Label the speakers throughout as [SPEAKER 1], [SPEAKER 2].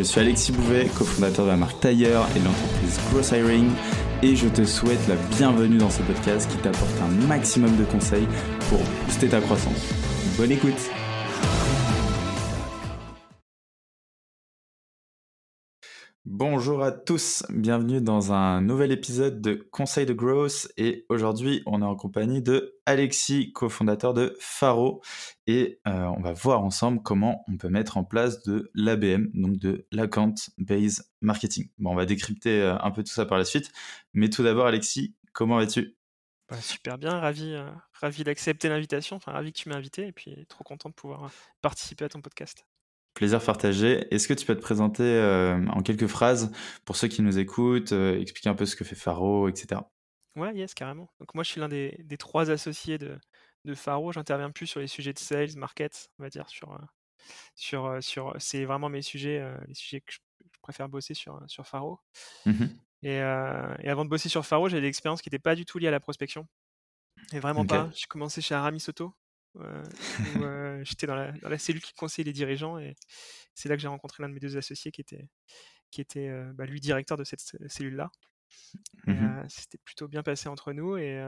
[SPEAKER 1] Je suis Alexis Bouvet, cofondateur de la marque Tailleur et de l'entreprise Growth Hiring et je te souhaite la bienvenue dans ce podcast qui t'apporte un maximum de conseils pour booster ta croissance. Bonne écoute Bonjour à tous, bienvenue dans un nouvel épisode de Conseil de Growth et aujourd'hui on est en compagnie de Alexis, cofondateur de Faro et euh, on va voir ensemble comment on peut mettre en place de l'ABM, donc de l'Account Based Marketing. Bon, on va décrypter euh, un peu tout ça par la suite, mais tout d'abord Alexis, comment vas-tu?
[SPEAKER 2] Bah, super bien, ravi, euh, ravi d'accepter l'invitation, enfin ravi que tu m'aies invité et puis trop content de pouvoir participer à ton podcast.
[SPEAKER 1] Plaisir partagé. Est-ce que tu peux te présenter euh, en quelques phrases pour ceux qui nous écoutent, euh, expliquer un peu ce que fait Faro, etc.
[SPEAKER 2] Ouais, yes, carrément. Donc moi, je suis l'un des, trois associés de, de Faro. J'interviens plus sur les sujets de sales, market, on va dire, sur, euh, sur, sur c'est vraiment mes sujets, les sujets que je, préfère bosser sur, sur Faro. Mmh et, avant de bosser sur Faro, j'ai des expériences qui n'étaient pas du tout liées à la prospection. Et vraiment pas. J'ai commencé chez Aramis Soto, j'étais dans la, cellule qui conseille les dirigeants et c'est là que j'ai rencontré l'un de mes deux associés qui était, qui était bah, lui directeur de cette cellule-là. Mmh c'était plutôt bien passé entre nous et,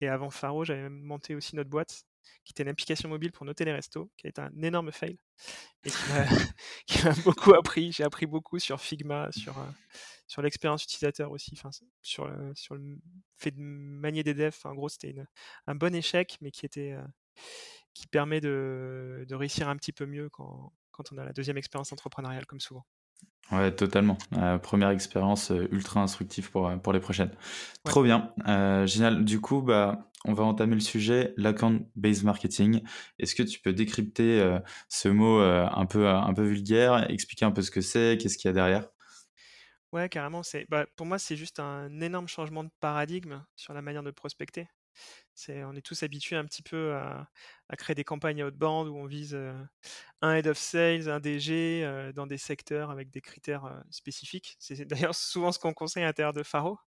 [SPEAKER 2] et avant Faro, j'avais monté aussi notre boîte qui était une application mobile pour noter les restos, qui a été un énorme fail et qui m'a beaucoup appris. J'ai appris beaucoup sur Figma, sur, sur l'expérience utilisateur aussi, sur, sur le fait de manier des devs. en gros, c'était un bon échec, mais qui était qui permet de, de, réussir un petit peu mieux quand, quand on a la deuxième expérience entrepreneuriale, comme souvent.
[SPEAKER 1] Ouais, totalement. première expérience ultra instructive pour, pour les prochaines. Trop bien. génial. Du coup, bah, on va entamer le sujet, l'account-based marketing. Est-ce que tu peux décrypter ce mot un, peu, un peu vulgaire, expliquer un peu ce que c'est, qu'est-ce qu'il y a derrière?
[SPEAKER 2] Ouais, carrément. C'est, bah, pour moi, c'est juste un énorme changement de paradigme sur la manière de prospecter on est tous habitués un petit peu à, créer des campagnes outbound où on vise un head of sales, un DG dans des secteurs avec des critères spécifiques. C'est d'ailleurs souvent ce qu'on conseille à l'intérieur de Faro.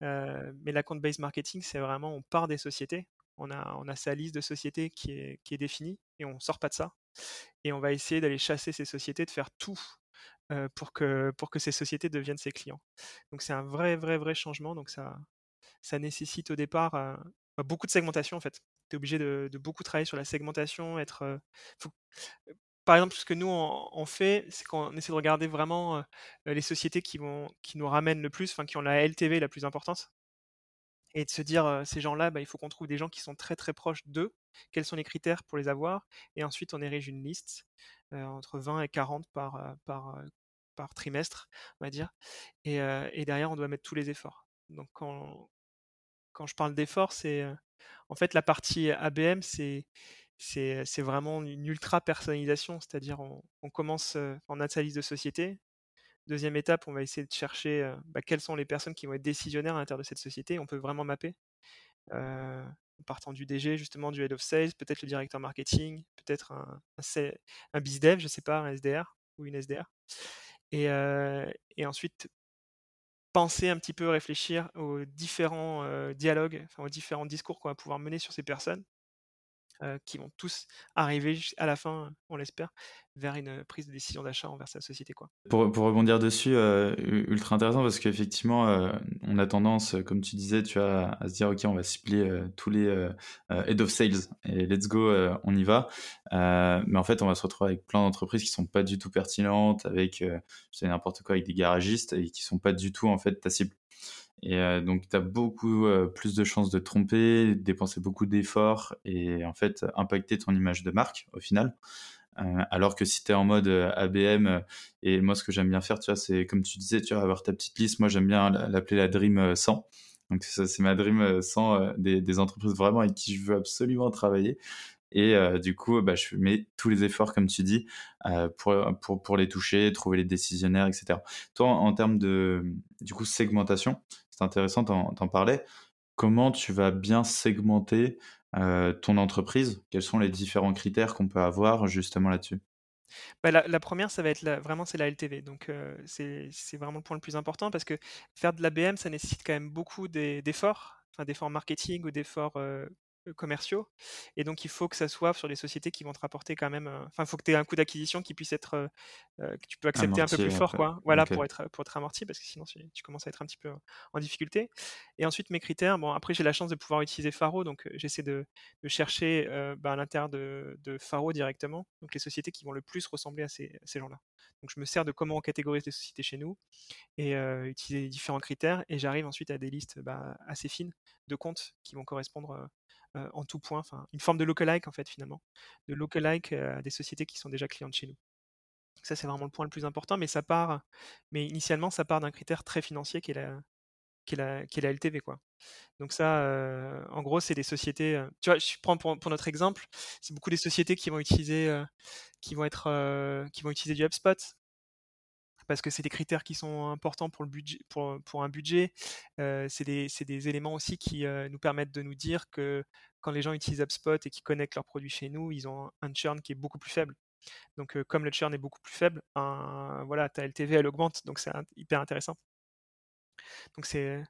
[SPEAKER 2] mais la compte based marketing, c'est vraiment on part des sociétés. On a, on a sa liste de sociétés qui est, qui est définie et on sort pas de ça. Et on va essayer d'aller chasser ces sociétés, de faire tout pour, que, pour que ces sociétés deviennent ses clients. Donc c'est un vrai, vrai, vrai changement. Donc ça, ça nécessite au départ beaucoup de segmentation en fait. Tu es obligé de, beaucoup travailler sur la segmentation, être. par exemple, ce que nous on, fait, c'est qu'on essaie de regarder vraiment les sociétés qui, vont, qui nous ramènent le plus, qui ont la LTV la plus importante, et de se dire ces gens-là, bah, il faut qu'on trouve des gens qui sont très très proches d'eux. Quels sont les critères pour les avoir Et ensuite, on érige une liste entre 20 et 40 par, par, par trimestre, on va dire. Et, et, derrière, on doit mettre tous les efforts. Donc, quand, quand je parle d'effort, c'est en fait la partie ABM, c'est c'est vraiment une ultra personnalisation, c'est-à-dire on, commence en analyse de société. Deuxième étape, on va essayer de chercher bah, quelles sont les personnes qui vont être décisionnaires à l'intérieur de cette société. On peut vraiment mapper. en partant du DG, justement, du Head of Sales, peut-être le directeur marketing, peut-être un, un, un je ne sais pas, un SDR ou une SDR. Et ensuite, penser un petit peu, réfléchir aux différents dialogues, enfin, aux différents discours qu'on va pouvoir mener sur ces personnes, qui vont tous arriver à la fin, on l'espère, vers une prise de décision d'achat envers sa société.
[SPEAKER 1] Pour, pour rebondir dessus, ultra intéressant parce qu'effectivement, on a tendance, comme tu disais, tu as à se dire, OK, on va cibler tous les head of sales et let's go, on y va. mais en fait, on va se retrouver avec plein d'entreprises qui sont pas du tout pertinentes, avec, je n'importe quoi, avec des garagistes et qui sont pas du tout, en fait, ta cible. Et donc, tu as beaucoup plus de chances de tromper, dépenser beaucoup d'efforts et en fait impacter ton image de marque au final. alors que si tu es en mode ABM, et moi ce que j'aime bien faire, tu vois, c'est comme tu disais, tu vas avoir ta petite liste. Moi j'aime bien l'appeler la Dream 100. Donc c'est ma Dream 100 des, des, entreprises vraiment avec qui je veux absolument travailler. Et du coup, bah, je mets tous les efforts, comme tu dis, pour, pour, les toucher, trouver les décisionnaires, etc. Toi, en, termes de du coup, segmentation, c'est intéressant, t'en parlais. Comment tu vas bien segmenter ton entreprise? Quels sont les différents critères qu'on peut avoir justement là-dessus?
[SPEAKER 2] Bah, la, première, ça va être vraiment c'est la LTV. Donc c'est vraiment le point le plus important parce que faire de l'ABM, ça nécessite quand même beaucoup d'efforts, enfin d'efforts marketing ou d'efforts commerciaux. Et donc, il faut que ça soit sur les sociétés qui vont te rapporter quand même. Enfin, il faut que tu aies un coût d'acquisition qui puisse être. que tu peux accepter un peu plus fort, quoi. Voilà, pour, être, pour être amorti, parce que sinon, tu commences à être un petit peu en difficulté. Et ensuite, mes critères. Bon, après, j'ai la chance de pouvoir utiliser Faro, donc j'essaie de, de, chercher bah, à l'intérieur de, de, Faro directement, donc les sociétés qui vont le plus ressembler à ces, ces gens-là. Donc, je me sers de comment on catégorise les sociétés chez nous et utiliser différents critères. Et j'arrive ensuite à des listes bah, assez fines de comptes qui vont correspondre euh, en tout point, enfin une forme de lookalike en fait finalement, de lookalike à des sociétés qui sont déjà clientes chez nous. Ça c'est vraiment le point le plus important, mais ça part, mais initialement ça part d'un critère très financier qui est la, qui est la, qui est la LTV quoi. Donc ça, en gros, c'est des sociétés. tu vois, je prends pour, pour notre exemple, c'est beaucoup des sociétés qui vont utiliser, qui vont être, qui vont utiliser du HubSpot, parce que c'est des critères qui sont importants pour, le budget, pour, un budget. Euh, c'est des, éléments aussi qui euh, nous permettent de nous dire que quand les gens utilisent HubSpot et qui connectent leurs produits chez nous, ils ont un churn qui est beaucoup plus faible. Donc, euh, comme le churn est beaucoup plus faible, voilà, ta LTV elle augmente, donc c'est hyper intéressant. Donc c'est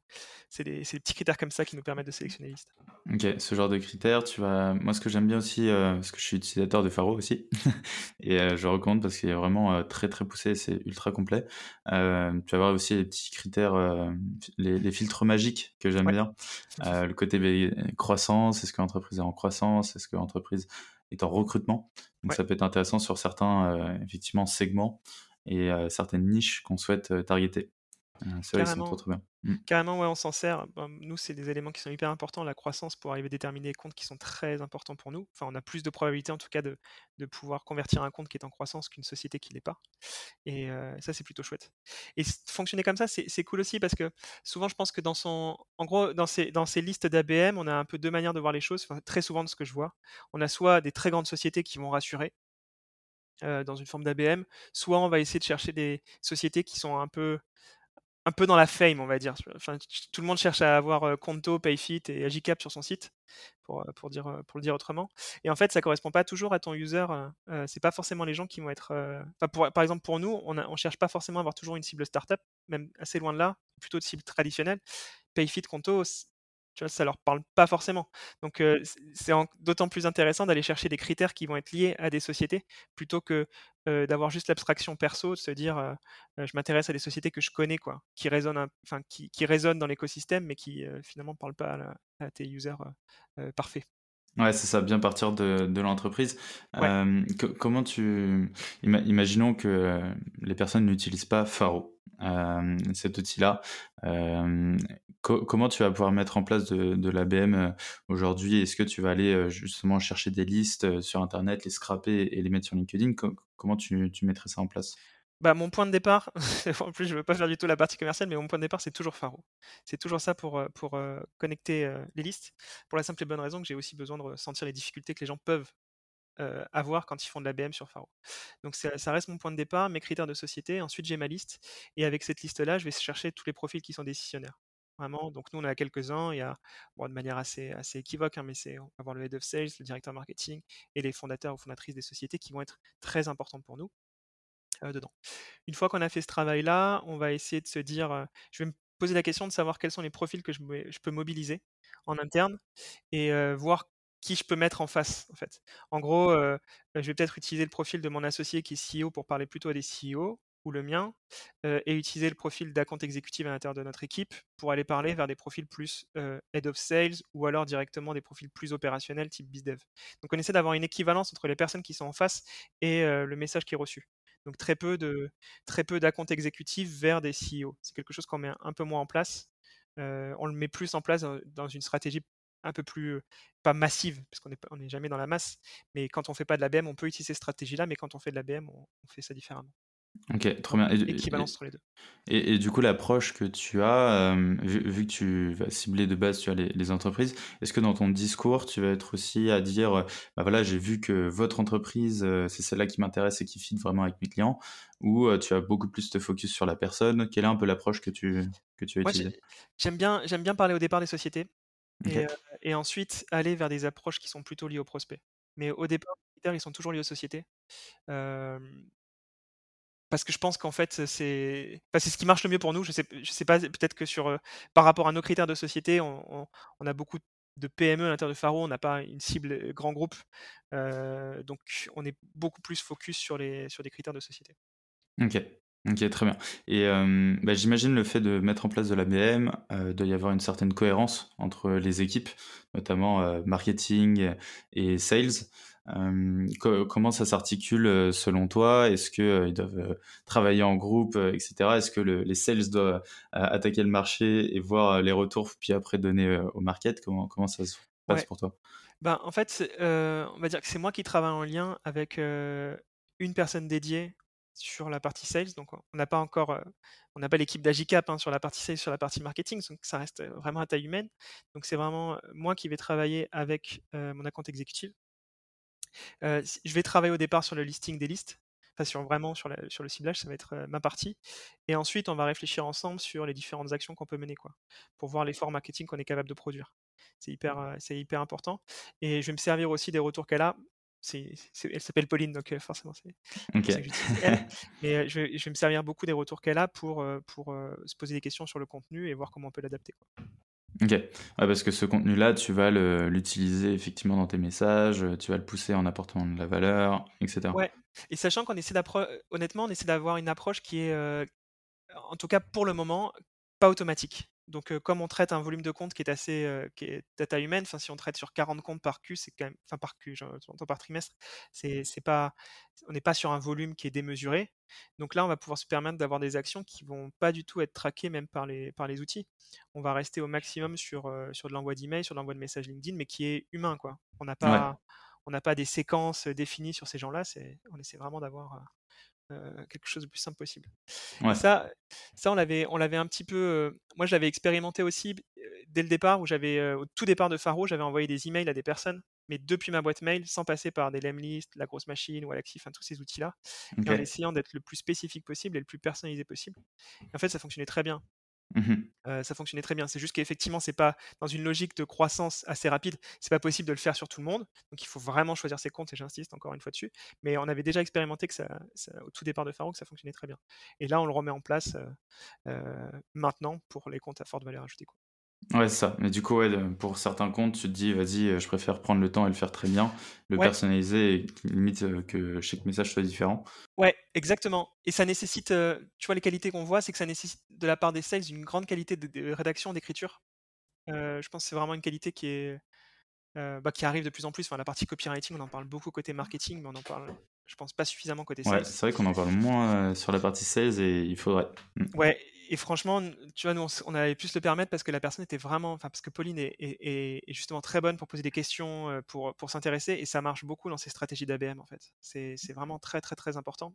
[SPEAKER 2] des, petits critères comme ça qui nous permettent de sélectionner les listes.
[SPEAKER 1] Ok, ce genre de critères, tu vas. Moi, ce que j'aime bien aussi, euh, parce que je suis utilisateur de Faro aussi, et euh, je recommande parce qu'il est vraiment euh, très très poussé, c'est ultra complet. tu vas avoir aussi les petits critères, les, filtres magiques que j'aime bien. le côté croissance, est-ce que l'entreprise est en croissance, est-ce que l'entreprise est en recrutement? Donc ça peut être intéressant sur certains effectivement segments et certaines niches qu'on souhaite targeter.
[SPEAKER 2] Carrément. Mmh. Carrément, ouais, on s'en sert. nous, c'est des éléments qui sont hyper importants, la croissance, pour arriver à déterminer les comptes qui sont très importants pour nous. Enfin, on a plus de probabilité, en tout cas, de, de pouvoir convertir un compte qui est en croissance qu'une société qui l'est pas. Et ça, c'est plutôt chouette. Et fonctionner comme ça, c'est cool aussi parce que souvent, je pense que dans son, en gros, dans ces, dans ces listes d'ABM, on a un peu deux manières de voir les choses. Enfin, très souvent, de ce que je vois, on a soit des très grandes sociétés qui vont rassurer, dans une forme d'ABM, soit on va essayer de chercher des sociétés qui sont un peu un peu dans la fame, on va dire. Enfin, tout le monde cherche à avoir Conto, Payfit et Agicap sur son site, pour, pour, dire, pour le dire autrement. Et en fait, ça correspond pas toujours à ton user. Euh, c'est pas forcément les gens qui vont être. pour, par exemple, pour nous, on, ne cherche pas forcément à avoir toujours une cible startup, même assez loin de là, plutôt de cible traditionnelle. Payfit, Conto, tu vois, ça leur parle pas forcément. Donc c'est d'autant plus intéressant d'aller chercher des critères qui vont être liés à des sociétés plutôt que d'avoir juste l'abstraction perso, de se dire je m'intéresse à des sociétés que je connais, quoi, qui résonnent, enfin qui, qui résonnent dans l'écosystème, mais qui finalement ne parlent pas à, tes users parfaits.
[SPEAKER 1] Ouais, c'est ça, bien partir de, de l'entreprise. comment tu. imaginons que les personnes n'utilisent pas Faro, cet outil-là. Comment tu vas pouvoir mettre en place de, de l'ABM euh, aujourd'hui? Est-ce que tu vas aller euh, justement chercher des listes euh, sur Internet, les scraper et les mettre sur LinkedIn? Comment tu, mettrais ça en place?
[SPEAKER 2] Bah, mon point de départ, en plus je ne veux pas faire du tout la partie commerciale, mais mon point de départ c'est toujours Faro. C'est toujours ça pour, pour connecter les listes, pour la simple et bonne raison que j'ai aussi besoin de ressentir les difficultés que les gens peuvent avoir quand ils font de l'ABM sur Faro. Donc ça, reste mon point de départ, mes critères de société. Ensuite j'ai ma liste, et avec cette liste-là, je vais chercher tous les profils qui sont décisionnaires. Vraiment, donc nous on a quelques-uns, il y a bon, de manière assez, assez équivoque, hein, mais c'est avoir le head of sales, le directeur marketing et les fondateurs ou fondatrices des sociétés qui vont être très importants pour nous euh, dedans. Une fois qu'on a fait ce travail-là, on va essayer de se dire, euh, je vais me poser la question de savoir quels sont les profils que je, je peux mobiliser en interne et euh, voir qui je peux mettre en face en fait. En gros, je vais peut-être utiliser le profil de mon associé qui est CEO pour parler plutôt à des CEO ou le mien, et utiliser le profil d'account exécutif à l'intérieur de notre équipe pour aller parler vers des profils plus head of sales ou alors directement des profils plus opérationnels type bizdev. Donc on essaie d'avoir une équivalence entre les personnes qui sont en face et le message qui est reçu. Donc très peu de très peu d'account exécutifs vers des CEO. C'est quelque chose qu'on met un peu moins en place. on le met plus en place dans une stratégie un peu plus, pas massive, parce qu'on n'est on est jamais dans la masse, mais quand on fait pas de la BM, on peut utiliser cette stratégie-là, mais quand on fait de la BM, on fait ça différemment.
[SPEAKER 1] OK, trop bien et du
[SPEAKER 2] Équivalence entre les 2.
[SPEAKER 1] et et du coup, l'approche que tu as, vu vu que tu vas cibler de base, tu les les entreprises, est-ce que dans ton discours, tu vas être aussi à dire, «Bah, voilà, j'ai vu que votre entreprise, c'est celle-là qui m'intéresse et qui fit vraiment avec mes clients» ou tu vas beaucoup plus te focus sur la personne? Quelle est un peu l'approche que tu que tu
[SPEAKER 2] j'aime bien j'aime bien parler au départ des sociétés et heu et ensuite aller vers des approches qui sont plutôt liées aux prospects. Mais au départ, les critères, ils sont toujours liés aux sociétés. Parce que je pense qu'en fait, c'est enfin, ce qui marche le mieux pour nous. Je sais je sais pas, peut-être que sur, heu, par rapport à nos critères de société, on on on a beaucoup de PME à l'intérieur de Faro, on n'a pas une cible, heu, grand groupe. Donc on est beaucoup plus focus sur les sur des critères de société.
[SPEAKER 1] OK. OK, très bien et hem, bah, j'imagine le fait de mettre en place de l'ABM, heu, doit y avoir une certaine cohérence entre les équipes, notamment, heu, marketing et sales. Co comment ça s'articule, selon toi? Est-ce que, heu, ils doivent, travailler en groupe, heu et cetera? Est-ce que le les sales doivent, attaquer le marché et voir, les retours, puis après donner, au market? Comment comment ça se passe
[SPEAKER 2] Ouais.
[SPEAKER 1] pour toi?
[SPEAKER 2] Ben, en fait, on va dire que c'est moi qui travaille en lien avec, une personne dédiée sur la partie sales. Donc on n'a pas encore, heu, on n'a pas l'équipe d'Agicap, hein, sur la partie sales, sur la partie marketing, donc ça reste, heu, vraiment à taille humaine. Donc c'est vraiment, heu, moi qui vais travailler avec, mon account exécutif. Je vais travailler au départ sur le listing des listes, enfin sur vraiment sur le sur le ciblage, ça va être, ma partie et ensuite on va réfléchir ensemble sur les différentes actions qu'on peut mener quoi, pour voir l'effort marketing qu'on est capable de produire. C'est hyper, heu, c'est hyper important et je vais me servir aussi des retours qu'elle a. Elle s'appelle Pauline donc heu, forcément c'est pour ça
[SPEAKER 1] OK.
[SPEAKER 2] que j'utilise elle, mais heu, je vais je vais me servir beaucoup des retours qu'elle a pour, heu, se poser des questions sur le contenu et voir comment on peut l'adapter.
[SPEAKER 1] OK. Ouais, parce que ce contenu-là, tu vas l'utiliser effectivement dans tes messages, tu vas le pousser en apportant de la valeur et cetera.
[SPEAKER 2] Ouais et sachant qu'on essaie honnêtement, on essaie d'avoir une approche qui est, en tout cas pour le moment, pas automatique. Donc comme on traite un volume de comptes qui est assez, qui est taille humaine, enfin si on traite sur 40 comptes par Q, c'est quand même enfin par Q, je j'entends par trimestre, c'est c'est pas on n'est pas sur un volume qui est démesuré. Donc là, on va pouvoir se permettre d'avoir des actions qui vont pas du tout être traquées même par les par les outils. On va rester au maximum sur, sur de l'envoi d'emails, sur de l'envoi de messages LinkedIn, mais qui est humain quoi. On n'a
[SPEAKER 1] Ouais.
[SPEAKER 2] pas on n'a pas des séquences, définies sur ces gens-là, c'est on essaie vraiment d'avoir, heu, quelque chose de plus simple possible.
[SPEAKER 1] Ouais.
[SPEAKER 2] ça ça on l'avait on l'avait un petit peu, heu, moi je l'avais expérimenté aussi heu, dès le départ où j'avais, heu, au tout départ de Faro, j'avais envoyé des emails à des personnes, mais depuis ma boîte mail, sans passer par des Lemlist, La Grosse Machine ou Alaxif, enfin tous ces outils-là et en essayant d'être le plus spécifique possible et le plus personnalisé possible. Et en fait, ça fonctionnait très bien.
[SPEAKER 1] Mmh
[SPEAKER 2] ça fonctionnait très bien. C'est juste qu'effectivement, c'est pas dans une logique de croissance assez rapide, c'est pas possible de le faire sur tout le monde. Donc il faut vraiment choisir ses comptes et j'insiste encore une fois dessus. Mais on avait déjà expérimenté que ça au tout départ de Faro, que ça fonctionnait très bien. Et là, on le remet en place, maintenant pour les comptes à forte valeur ajoutée.
[SPEAKER 1] Ouais, c'est ça. Mais du coup, ouais, pour certains comptes, tu te dis: «Vas-y, heu, je préfère prendre le temps et le faire très bien, le
[SPEAKER 2] Ouais,
[SPEAKER 1] personnaliser et limite, heu, que chaque message soit différent».
[SPEAKER 2] ouais, exactement. Et ça nécessite, heu, tu vois les qualités qu'on voit, c'est que ça nécessite de la part des sales une grande qualité de de rédaction, d'écriture. Je pense que c'est vraiment une qualité qui est bah, qui arrive de plus en plus. Enfin, la partie copywriting, on en parle beaucoup côté marketing, mais on en parle, je pense, pas suffisamment côté
[SPEAKER 1] Ouais,
[SPEAKER 2] sales.
[SPEAKER 1] c'est vrai qu'on en parle moins, sur la partie sales et il faudrait. Mmh.
[SPEAKER 2] Ouais et franchement, tu vois, nous, on avait pu se le permettre parce que la personne était vraiment enfin, parce que Pauline est est justement très bonne pour poser des questions, heu, pour, pour s'intéresser et ça marche beaucoup dans ces stratégies d'ABM, en fait. C'est vraiment très, très, très important.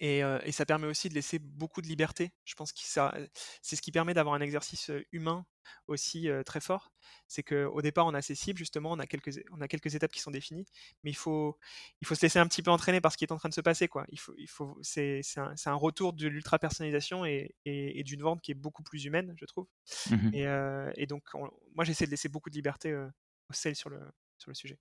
[SPEAKER 2] Et, ça permet aussi de laisser beaucoup de liberté. Je pense que c'est ce qui permet d'avoir un exercice, humain aussi, très fort. C'est qu'au départ, on a ses cibles justement, on a quelques on a quelques étapes qui sont définies, mais il faut il faut se laisser un petit peu entraîner par ce qui est en train de se passer, quoi. Il faut il faut c'est c'est un un retour de l'ultra personnalisation et et et d'une vente qui est beaucoup plus humaine, je trouve.
[SPEAKER 1] Mmh mh.
[SPEAKER 2] Et donc on moi, j'essaie de laisser beaucoup de liberté, aux sales sur le sur le sujet.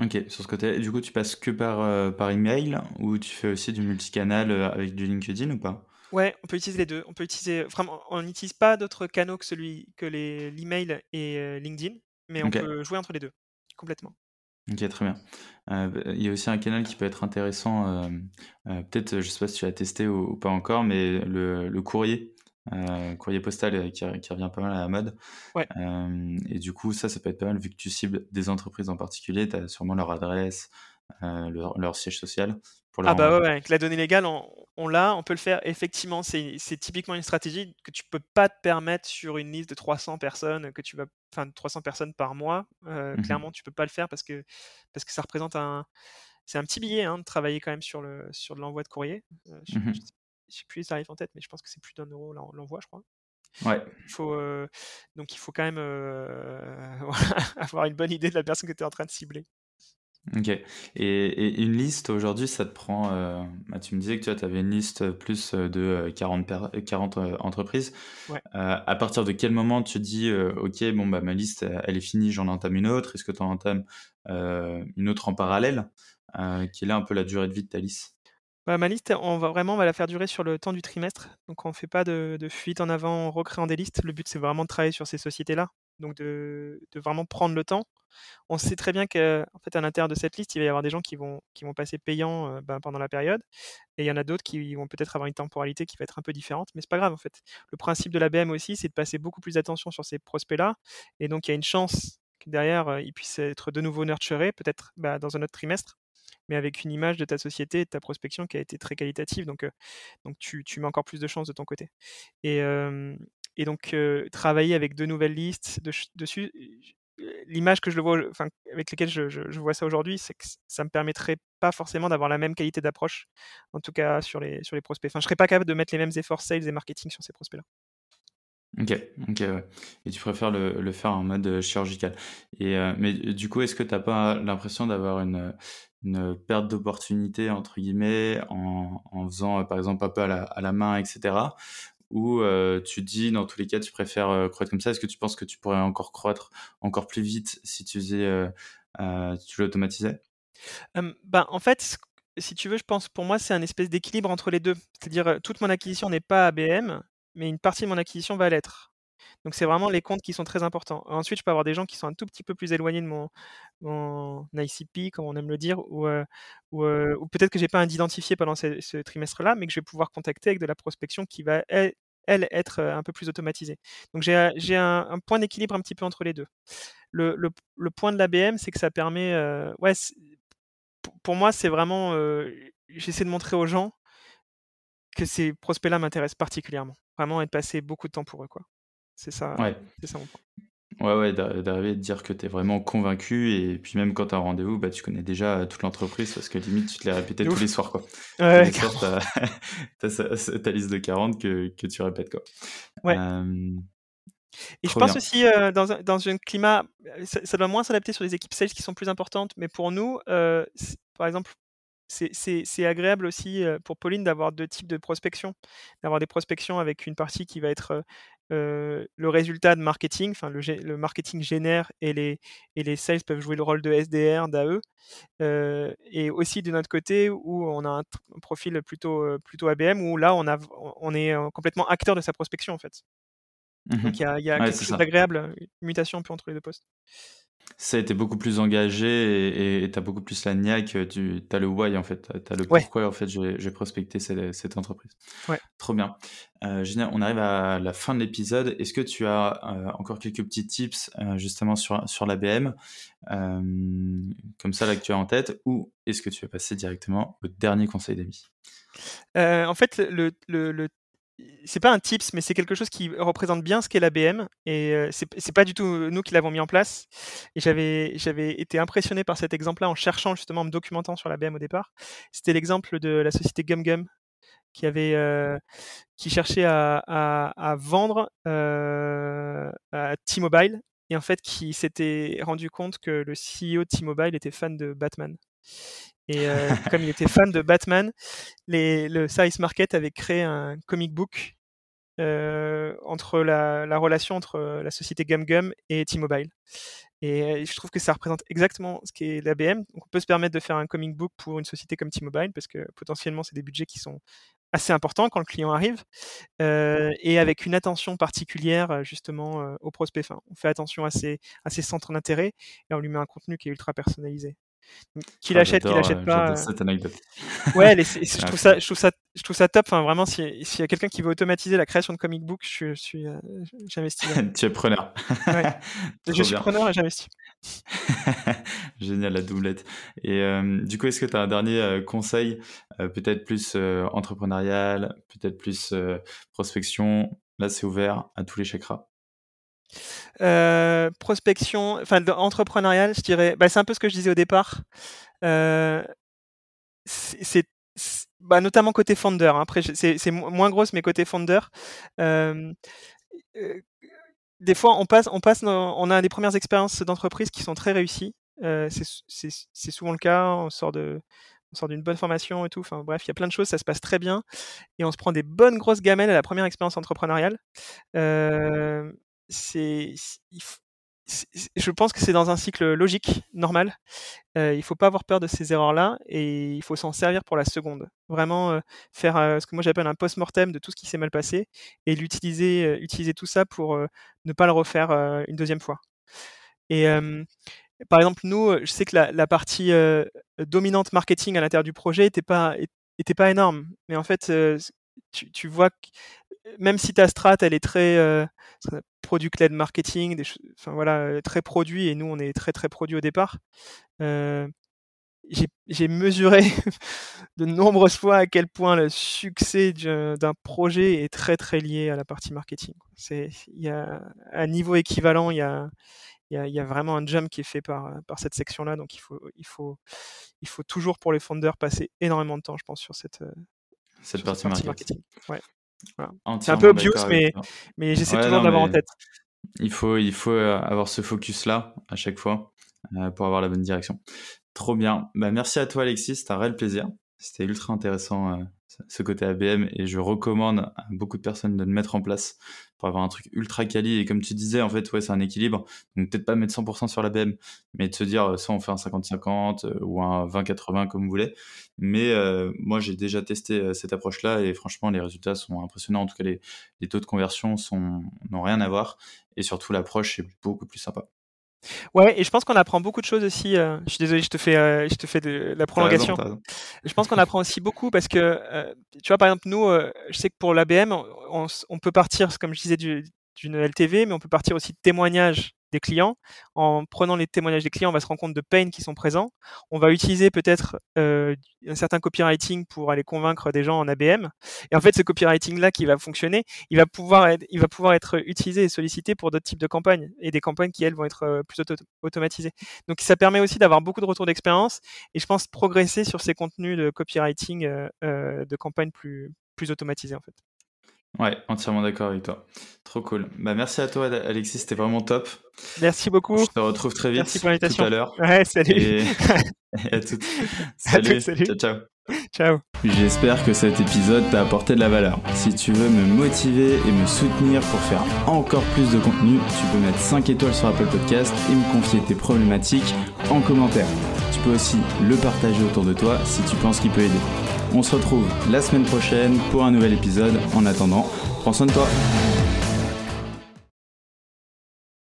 [SPEAKER 1] OK, sur ce côté du coup, tu passes que par, heu, par email ou tu fais aussi du multicanal, heu, avec du LinkedIn ou pas?
[SPEAKER 2] Ouais, on peut utiliser les 2. On peut utiliser vraiment on n'utilise pas d'autres canaux que celui que les l'email et heu, LinkedIn, mais on peut jouer entre les 2 complètement.
[SPEAKER 1] OK, très bien. Heu, bah, il y a aussi un canal qui peut être intéressant, peut-être, je sais pas si tu as testé ou ou pas encore, mais le le courrier, heu, courrier postal, heu, qui re qui revient pas mal à la mode.
[SPEAKER 2] Ouais.
[SPEAKER 1] Hem et du coup, ça, ça peut être pas mal vu que tu cibles des entreprises en particulier. Tu as sûrement leur adresse, leur leur siège social pour
[SPEAKER 2] Ah bah, ouais, ouais, avec la donnée légale, on on l'a, on peut le faire. Effectivement, c'est typiquement une stratégie que tu peux pas te permettre sur une liste de 300 personnes que tu vas enfin 300 personnes par mois.
[SPEAKER 1] Mmh mh.
[SPEAKER 2] clairement, tu peux pas le faire parce que parce que ça représente un c'est un petit billet hein, de travailler quand même sur le sur de l'envoi de courrier. je,
[SPEAKER 1] Mmh
[SPEAKER 2] je sais je sais plus les tarifs en tête, mais je pense que c'est plus d'un euro l'en- l'envoi, je crois.
[SPEAKER 1] Ouais.
[SPEAKER 2] Il faut, euh, donc il faut quand même euh, avoir une bonne idée de la personne que tu es en train de cibler.
[SPEAKER 1] Ok. Et, et une liste aujourd'hui, ça te prend. euh, bah, tu me disais que tu avais une liste plus de euh, 40, per- 40 entreprises.
[SPEAKER 2] Ouais.
[SPEAKER 1] À partir de quel moment tu dis, ok, bon, bah, ma liste, elle est finie, j'en entame une autre. Est-ce que tu en entames une autre en parallèle Quelle est un peu la durée de vie de ta liste?
[SPEAKER 2] Bah, ma liste, on va vraiment va la faire durer sur le temps du trimestre. Donc, on ne fait pas de, fuite en avant en recréant des listes. Le but, c'est vraiment de travailler sur ces sociétés-là. Donc, de, vraiment prendre le temps. On sait très bien qu'en fait, à l'intérieur de cette liste, il va y avoir des gens qui vont, passer payants euh, ben, pendant la période. Et il y en a d'autres qui vont peut-être avoir une temporalité qui va être un peu différente. Mais c'est pas grave, en fait. Le principe de la BM aussi, c'est de passer beaucoup plus d'attention sur ces prospects-là. Et donc, il y a une chance que derrière, euh, ils puissent être de nouveau nurturés, peut-être bah, dans un autre trimestre mais avec une image de ta société et de ta prospection qui a été très qualitative. Donc, euh, tu, mets encore plus de chances de ton côté. Et, euh, donc, travailler avec deux nouvelles listes de- dessus, l'image que je vois, avec laquelle je, vois ça aujourd'hui, c'est que ça me permettrait pas forcément d'avoir la même qualité d'approche, en tout cas sur les, sur les prospects. Enfin, je serais pas capable de mettre les mêmes efforts sales et marketing sur ces prospects-là.
[SPEAKER 1] Ok, ok. Et tu préfères le, faire en mode euh, chirurgical. Et, euh, mais euh, du coup, est-ce que tu n'as pas l'impression d'avoir une, perte d'opportunité, entre guillemets, en, faisant, par exemple, un peu à la, main, etc. Ou tu dis, dans tous les cas, tu préfères croître comme ça? Est-ce que tu penses que tu pourrais encore croître encore plus vite si tu faisais, tu l'automatisais?
[SPEAKER 2] Bah, en fait, si tu veux, je pense pour moi, c'est un espèce d'équilibre entre les deux. C'est-à-dire, toute mon acquisition n'est pas ABM, mais une partie de mon acquisition va l'être. Donc, c'est vraiment les comptes qui sont très importants. Ensuite, je peux avoir des gens qui sont un tout petit peu plus éloignés de mon, mon ICP, comme on aime le dire, ou, peut-être que j'ai pas un d'identifié pendant ce, trimestre-là, mais que je vais pouvoir contacter avec de la prospection qui va, elle, être un peu plus automatisée. Donc, j'ai un, un point d'équilibre un petit peu entre les deux. Le, le- point de l'ABM, c'est que ça permet, ouais, pour- moi, c'est vraiment, j'essaie de montrer aux gens que ces prospects-là m'intéressent particulièrement. Vraiment, et de passer beaucoup de temps pour eux, quoi. C'est ça,
[SPEAKER 1] Ouais.
[SPEAKER 2] c'est ça mon point.
[SPEAKER 1] Ouais, ouais, d'a- d'arriver à te dire que tu es vraiment convaincu et puis même quand tu as un rendez-vous, bah, tu connais déjà euh, toute l'entreprise parce que limite tu te l'as répété tous les soirs quoi.
[SPEAKER 2] Ouais,
[SPEAKER 1] les sa- ta liste de 40 que, que tu répètes quoi.
[SPEAKER 2] Ouais.
[SPEAKER 1] Euh,
[SPEAKER 2] Et je pense
[SPEAKER 1] bien.
[SPEAKER 2] aussi euh, dans, un, dans un climat, ça, ça doit moins s'adapter sur les équipes sales qui sont plus importantes, mais pour nous, euh, par exemple, c'est- agréable aussi pour Pauline d'avoir deux types de prospection, d'avoir des prospections avec une partie qui va être euh, le résultat de marketing, enfin le, marketing génère et les, et les sales peuvent jouer le rôle de SDR, d'AE, euh, et aussi de notre côté où on a un, profil plutôt, plutôt ABM où là on, a, on est complètement acteur de sa prospection en fait. Donc
[SPEAKER 1] Mhm.
[SPEAKER 2] il y a, y a
[SPEAKER 1] Ouais,
[SPEAKER 2] quelque chose d'agréable, une mutation un peu entre les deux postes.
[SPEAKER 1] Ça a été beaucoup plus engagé et tu as beaucoup plus la niaque, tu as le why en fait, tu as le
[SPEAKER 2] Ouais.
[SPEAKER 1] pourquoi en fait j'ai prospecté cette, cette entreprise.
[SPEAKER 2] Ouais.
[SPEAKER 1] Trop bien. Euh, génial, on arrive à la fin de l'épisode. Est-ce que tu as euh, encore quelques petits tips euh, justement sur, sur l'ABM euh, comme ça là que tu as en tête ou est-ce que tu vas passer directement au dernier conseil d'amis?
[SPEAKER 2] Euh, en fait, le, le, le- c'est pas un tips, mais c'est quelque chose qui représente bien ce qu'est l'ABM. Et euh, c'est pas du tout nous qui l'avons mis en place. Et j'avais été impressionné par cet exemple-là en cherchant justement, en me documentant sur l'ABM au départ. C'était l'exemple de la société GumGum qui avait euh, qui cherchait à, à- à vendre euh, à T-Mobile et en fait qui s'était rendu compte que le CEO de T-Mobile était fan de Batman. Et euh, comme il était fan de Batman, les, le Size Market avait créé un comic book euh, entre la, la relation entre la société GumGum et T-Mobile. Et euh, je trouve que ça représente exactement ce qu'est l'ABM. Donc on peut se permettre de faire un comic book pour une société comme T-Mobile parce que potentiellement c'est des budgets qui sont assez importants quand le client arrive euh, et avec une attention particulière euh, justement euh, au prospect. Enfin, on fait attention à ses, à ses centres d'intérêt et on lui met un contenu qui est ultra personnalisé. Qu'il
[SPEAKER 1] Ah,
[SPEAKER 2] achète, qu'il achète
[SPEAKER 1] euh,
[SPEAKER 2] pas.
[SPEAKER 1] j'adore
[SPEAKER 2] euh,
[SPEAKER 1] cette anecdote.
[SPEAKER 2] Ouais, les- je,
[SPEAKER 1] Ah,
[SPEAKER 2] trouve ça, je, trouve ça, je trouve ça top. Enfin, vraiment, si- s'il y a quelqu'un qui veut automatiser la création de comic book, je, suis, euh, j'investis.
[SPEAKER 1] tu es preneur.
[SPEAKER 2] Ouais. Je suis preneur et j'investis.
[SPEAKER 1] Génial, la doublette. Et euh, du coup, est-ce que tu as un dernier euh, conseil, euh, peut-être plus entrepreneurial, peut-être plus prospection? Là, c'est ouvert à tous les chakras.
[SPEAKER 2] Euh, prospection, enfin, de- entrepreneurial, je dirais, bah, c'est un peu ce que je disais au départ. Euh, c'est bah, notamment côté founder. Hein. Après, c'est moins grosse, mais côté founder. Euh, des fois, on passe, on passe, on a des premières expériences d'entreprise qui sont très réussies. c'est souvent le cas. On sort de, on sort d'une bonne formation et tout. Bref, il y a plein de choses, ça se passe très bien. Et on se prend des bonnes grosses gamelles à la première expérience entrepreneuriale. C'est, je pense que c'est dans un cycle logique, normal. il ne faut pas avoir peur de ces erreurs-là et il faut s'en servir pour la seconde. Vraiment faire ce que moi j'appelle un post-mortem de tout ce qui s'est mal passé et l'utiliser, utiliser tout ça pour ne pas le refaire une deuxième fois. Et par exemple, nous, je sais que la, partie dominante marketing à l'intérieur du projet n'était pas, était pas énorme. Mais en fait, tu, vois que même si ta strat, elle est très euh, product-led marketing, des enfin voilà, très produit, et nous, on est très très produit au départ. j'ai mesuré de nombreuses fois à quel point le succès d'un projet est très très lié à la partie marketing. C'est, y a un niveau équivalent, il y a, il y, a, vraiment un jump qui est fait par, par cette section-là. Donc il faut, il, faut, il faut toujours pour les founders passer énormément de temps, je pense, sur cette,
[SPEAKER 1] cette partie, marketing.
[SPEAKER 2] Ouais. C'est un peu obvious, mais, mais j'essaie toujours d'avoir en tête.
[SPEAKER 1] Il faut, il faut euh, avoir ce focus-là à chaque fois euh, pour avoir la bonne direction. Trop bien. Bah, merci à toi, Alexis. C'était un réel plaisir. C'était ultra intéressant euh, ce côté ABM et je recommande à beaucoup de personnes de le mettre en place avoir un truc ultra quali. Et comme tu disais, en fait, ouais, c'est un équilibre. Donc peut-être pas mettre 100% sur l'ABM, mais de se dire euh, soit on fait un 50-50 euh, ou un 20-80 comme vous voulez. Mais moi, j'ai déjà testé cette approche-là et franchement, les résultats sont impressionnants. En tout cas, les, les taux de conversion n'ont rien à voir et surtout l'approche est beaucoup plus sympa.
[SPEAKER 2] Ouais, et je pense qu'on apprend beaucoup de choses aussi. Euh, je suis désolé, je te fais, euh, je te fais de la prolongation. Je pense qu'on apprend aussi beaucoup parce que, euh, tu vois, par exemple, nous, je sais que pour l'ABM, on, on, peut partir, comme je disais, d'une LTV, mais on peut partir aussi de témoignages clients. En prenant les témoignages des clients, on va se rendre compte de pain qui sont présents. On va utiliser peut-être euh, un certain copywriting pour aller convaincre des gens en ABM. Et en fait, ce copywriting-là qui va fonctionner, il va pouvoir être, il va pouvoir être utilisé et sollicité pour d'autres types de campagnes et des campagnes qui, elles, vont être euh, plus automatisées. Donc, ça permet aussi d'avoir beaucoup de retours d'expérience et je pense progresser sur ces contenus de copywriting euh, de campagnes plus, plus automatisées, en fait.
[SPEAKER 1] Ouais, entièrement d'accord avec toi. Trop cool. Bah, merci à toi, Alexis, c'était vraiment top.
[SPEAKER 2] Merci beaucoup. Je
[SPEAKER 1] te retrouve très vite.
[SPEAKER 2] Merci pour l'invitation.
[SPEAKER 1] Tout à l'heure.
[SPEAKER 2] Ouais, salut.
[SPEAKER 1] Et... à toutes. Salut.
[SPEAKER 2] salut.
[SPEAKER 1] Ciao, ciao.
[SPEAKER 2] Ciao.
[SPEAKER 1] J'espère que cet épisode t'a apporté de la valeur. Si tu veux me motiver et me soutenir pour faire encore plus de contenu, tu peux mettre 5 étoiles sur Apple Podcast et me confier tes problématiques en commentaire. Tu peux aussi le partager autour de toi si tu penses qu'il peut aider. On se retrouve la semaine prochaine pour un nouvel épisode. En attendant, prends soin de toi.